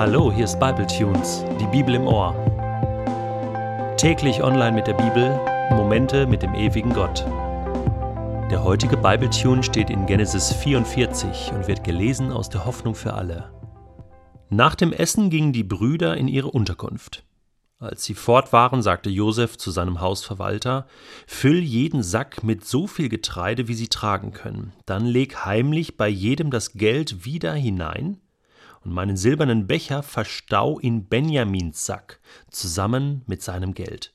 Hallo, hier ist Bible Tunes, die Bibel im Ohr. Täglich online mit der Bibel, Momente mit dem ewigen Gott. Der heutige Bible Tune steht in Genesis 44 und wird gelesen aus der Hoffnung für alle. Nach dem Essen gingen die Brüder in ihre Unterkunft. Als sie fort waren, sagte Josef zu seinem Hausverwalter: Füll jeden Sack mit so viel Getreide, wie sie tragen können. Dann leg heimlich bei jedem das Geld wieder hinein und meinen silbernen Becher verstau in Benjamins Sack zusammen mit seinem Geld.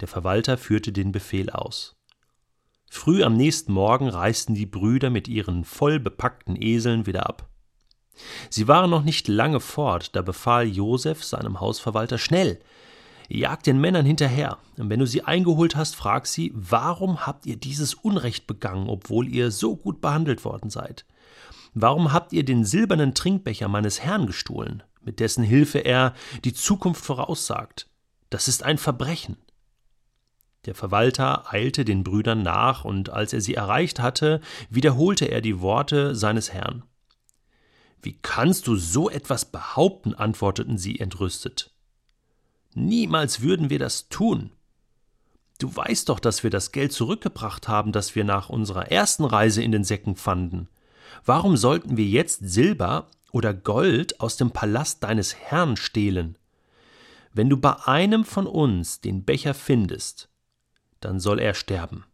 Der Verwalter führte den Befehl aus. Früh am nächsten Morgen reisten die Brüder mit ihren voll bepackten Eseln wieder ab. Sie waren noch nicht lange fort, da befahl Josef seinem Hausverwalter schnell, jag den Männern hinterher, und wenn du sie eingeholt hast, frag sie, warum habt ihr dieses Unrecht begangen, obwohl ihr so gut behandelt worden seid? Warum habt ihr den silbernen Trinkbecher meines Herrn gestohlen, mit dessen Hilfe er die Zukunft voraussagt? Das ist ein Verbrechen. Der Verwalter eilte den Brüdern nach, und als er sie erreicht hatte, wiederholte er die Worte seines Herrn. Wie kannst du so etwas behaupten? antworteten sie entrüstet. Niemals würden wir das tun. Du weißt doch, dass wir das Geld zurückgebracht haben, das wir nach unserer ersten Reise in den Säcken fanden. Warum sollten wir jetzt Silber oder Gold aus dem Palast deines Herrn stehlen? Wenn du bei einem von uns den Becher findest, dann soll er sterben,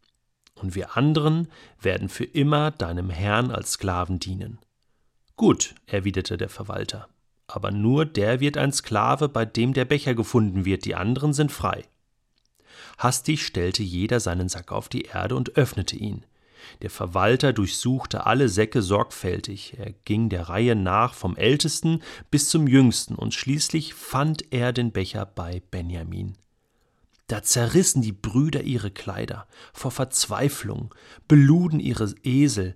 und wir anderen werden für immer deinem Herrn als Sklaven dienen. Gut, erwiderte der Verwalter, aber nur der wird ein Sklave, bei dem der Becher gefunden wird, die anderen sind frei. Hastig stellte jeder seinen Sack auf die Erde und öffnete ihn. Der Verwalter durchsuchte alle Säcke sorgfältig, er ging der Reihe nach vom ältesten bis zum jüngsten, und schließlich fand er den Becher bei Benjamin. Da zerrissen die Brüder ihre Kleider vor Verzweiflung, beluden ihre Esel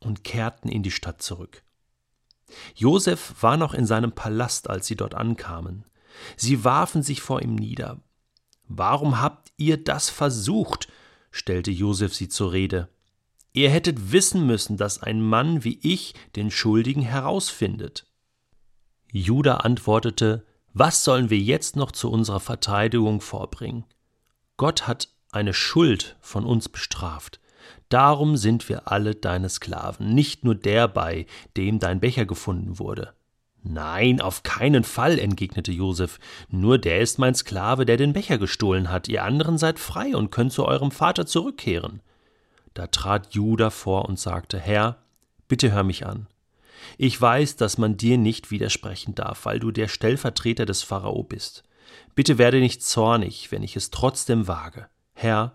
und kehrten in die Stadt zurück. Josef war noch in seinem Palast, als sie dort ankamen. Sie warfen sich vor ihm nieder. Warum habt ihr das versucht? stellte Josef sie zur Rede. Ihr hättet wissen müssen, dass ein Mann wie ich den Schuldigen herausfindet. Judah antwortete, was sollen wir jetzt noch zu unserer Verteidigung vorbringen? Gott hat eine Schuld von uns bestraft. Darum sind wir alle deine Sklaven, nicht nur der bei dem dein Becher gefunden wurde. Nein, auf keinen Fall, entgegnete Josef. Nur der ist mein Sklave, der den Becher gestohlen hat. Ihr anderen seid frei und könnt zu eurem Vater zurückkehren. Da trat Judah vor und sagte, Herr, bitte hör mich an. Ich weiß, dass man dir nicht widersprechen darf, weil du der Stellvertreter des Pharao bist. Bitte werde nicht zornig, wenn ich es trotzdem wage. Herr,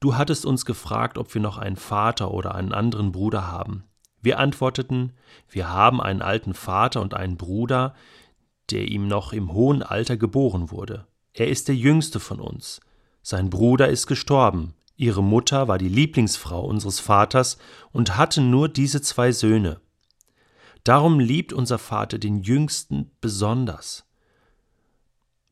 du hattest uns gefragt, ob wir noch einen Vater oder einen anderen Bruder haben. Wir antworteten, wir haben einen alten Vater und einen Bruder, der ihm noch im hohen Alter geboren wurde. Er ist der jüngste von uns. Sein Bruder ist gestorben, Ihre Mutter war die Lieblingsfrau unseres Vaters und hatte nur diese zwei Söhne. Darum liebt unser Vater den Jüngsten besonders.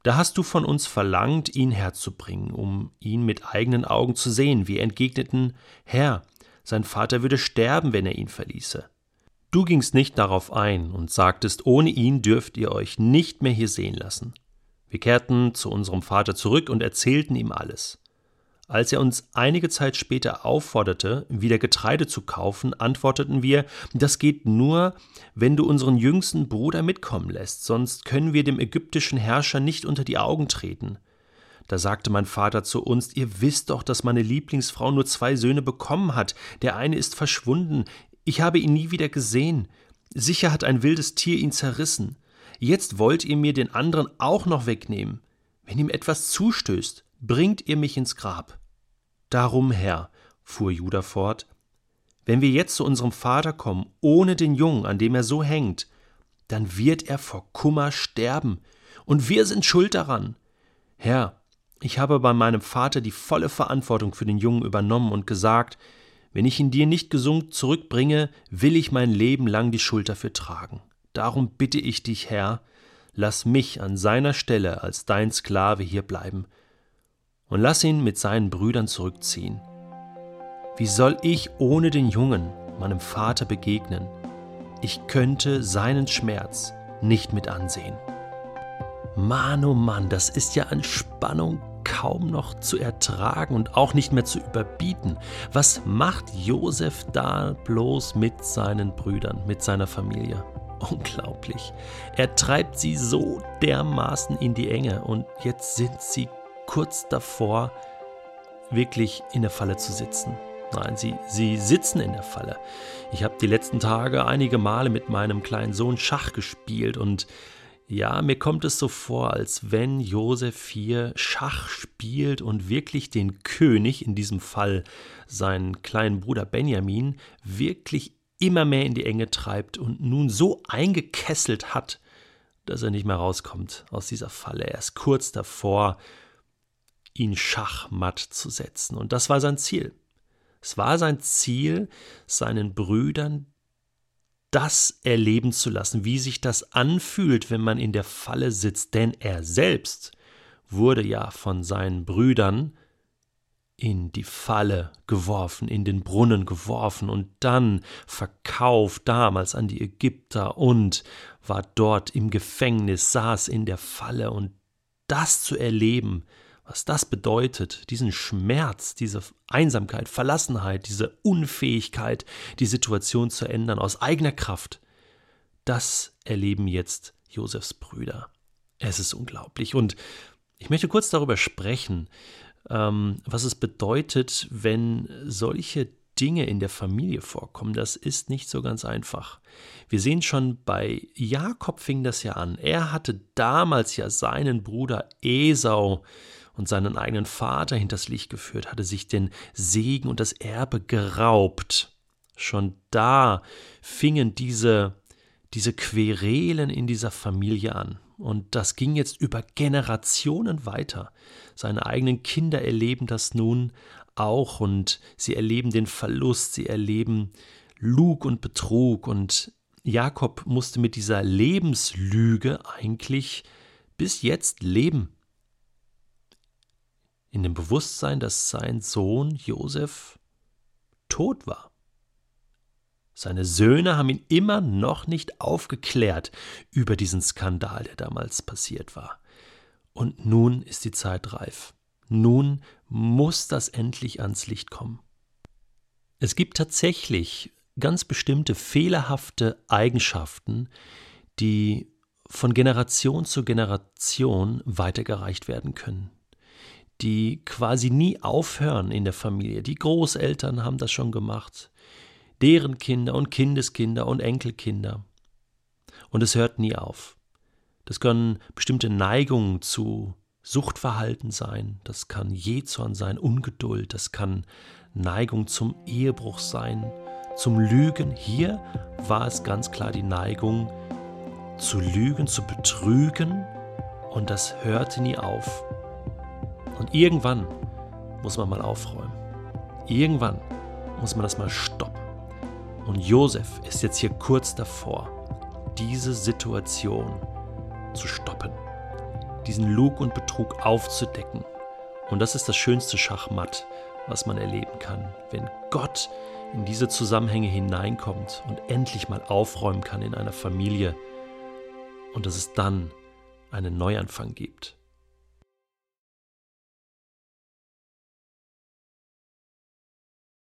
Da hast du von uns verlangt, ihn herzubringen, um ihn mit eigenen Augen zu sehen. Wir entgegneten, Herr, sein Vater würde sterben, wenn er ihn verließe. Du gingst nicht darauf ein und sagtest, ohne ihn dürft ihr euch nicht mehr hier sehen lassen. Wir kehrten zu unserem Vater zurück und erzählten ihm alles. Als er uns einige Zeit später aufforderte, wieder Getreide zu kaufen, antworteten wir, das geht nur, wenn du unseren jüngsten Bruder mitkommen lässt, sonst können wir dem ägyptischen Herrscher nicht unter die Augen treten. Da sagte mein Vater zu uns, ihr wisst doch, dass meine Lieblingsfrau nur zwei Söhne bekommen hat, der eine ist verschwunden, ich habe ihn nie wieder gesehen, sicher hat ein wildes Tier ihn zerrissen, jetzt wollt ihr mir den anderen auch noch wegnehmen. Wenn ihm etwas zustößt, bringt ihr mich ins Grab. Darum, Herr, fuhr Judah fort, wenn wir jetzt zu unserem Vater kommen, ohne den Jungen, an dem er so hängt, dann wird er vor Kummer sterben, und wir sind schuld daran. Herr, ich habe bei meinem Vater die volle Verantwortung für den Jungen übernommen und gesagt, wenn ich ihn dir nicht gesund zurückbringe, will ich mein Leben lang die Schuld dafür tragen. Darum bitte ich dich, Herr, lass mich an seiner Stelle als dein Sklave hier bleiben, und lass ihn mit seinen Brüdern zurückziehen. Wie soll ich ohne den Jungen, meinem Vater, begegnen? Ich könnte seinen Schmerz nicht mit ansehen. Mann, oh Mann, das ist ja an Spannung kaum noch zu ertragen und auch nicht mehr zu überbieten. Was macht Josef da bloß mit seinen Brüdern, mit seiner Familie? Unglaublich. Er treibt sie so dermaßen in die Enge und jetzt sind sie kurz davor, wirklich in der Falle zu sitzen. Nein, sie, sie sitzen in der Falle. Ich habe die letzten Tage einige Male mit meinem kleinen Sohn Schach gespielt und ja, mir kommt es so vor, als wenn Josef hier Schach spielt und wirklich den König, in diesem Fall seinen kleinen Bruder Benjamin, wirklich immer mehr in die Enge treibt und nun so eingekesselt hat, dass er nicht mehr rauskommt aus dieser Falle. Er ist kurz davor, ihn schachmatt zu setzen. Und das war sein Ziel. Es war sein Ziel, seinen Brüdern das erleben zu lassen, wie sich das anfühlt, wenn man in der Falle sitzt, denn er selbst wurde ja von seinen Brüdern in die Falle geworfen, in den Brunnen geworfen und dann verkauft damals an die Ägypter und war dort im Gefängnis, saß in der Falle und das zu erleben, was das bedeutet, diesen Schmerz, diese Einsamkeit, Verlassenheit, diese Unfähigkeit, die Situation zu ändern aus eigener Kraft, das erleben jetzt Josefs Brüder. Es ist unglaublich. Und ich möchte kurz darüber sprechen, ähm, was es bedeutet, wenn solche Dinge in der Familie vorkommen. Das ist nicht so ganz einfach. Wir sehen schon bei Jakob fing das ja an. Er hatte damals ja seinen Bruder Esau und seinen eigenen Vater hinters Licht geführt, hatte sich den Segen und das Erbe geraubt. Schon da fingen diese, diese Querelen in dieser Familie an. Und das ging jetzt über Generationen weiter. Seine eigenen Kinder erleben das nun auch und sie erleben den Verlust, sie erleben Lug und Betrug und Jakob musste mit dieser Lebenslüge eigentlich bis jetzt leben in dem Bewusstsein, dass sein Sohn Josef tot war. Seine Söhne haben ihn immer noch nicht aufgeklärt über diesen Skandal, der damals passiert war. Und nun ist die Zeit reif. Nun muss das endlich ans Licht kommen. Es gibt tatsächlich ganz bestimmte fehlerhafte Eigenschaften, die von Generation zu Generation weitergereicht werden können die quasi nie aufhören in der Familie. Die Großeltern haben das schon gemacht, deren Kinder und Kindeskinder und Enkelkinder. Und es hört nie auf. Das können bestimmte Neigungen zu Suchtverhalten sein, das kann Jezorn sein, Ungeduld, das kann Neigung zum Ehebruch sein, zum Lügen. Hier war es ganz klar die Neigung zu lügen, zu betrügen und das hörte nie auf. Und irgendwann muss man mal aufräumen. Irgendwann muss man das mal stoppen. Und Josef ist jetzt hier kurz davor, diese Situation zu stoppen, diesen Lug und Betrug aufzudecken. Und das ist das schönste Schachmatt, was man erleben kann, wenn Gott in diese Zusammenhänge hineinkommt und endlich mal aufräumen kann in einer Familie und dass es dann einen Neuanfang gibt.